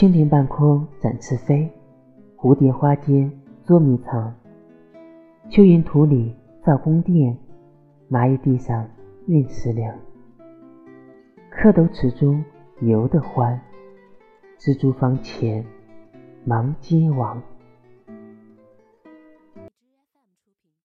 蜻蜓半空展翅飞蝴蝶花间捉迷藏。蚯蚓土里造宫殿蚂蚁地上运食粮。蝌蚪池中游得欢蜘蛛房前忙接网。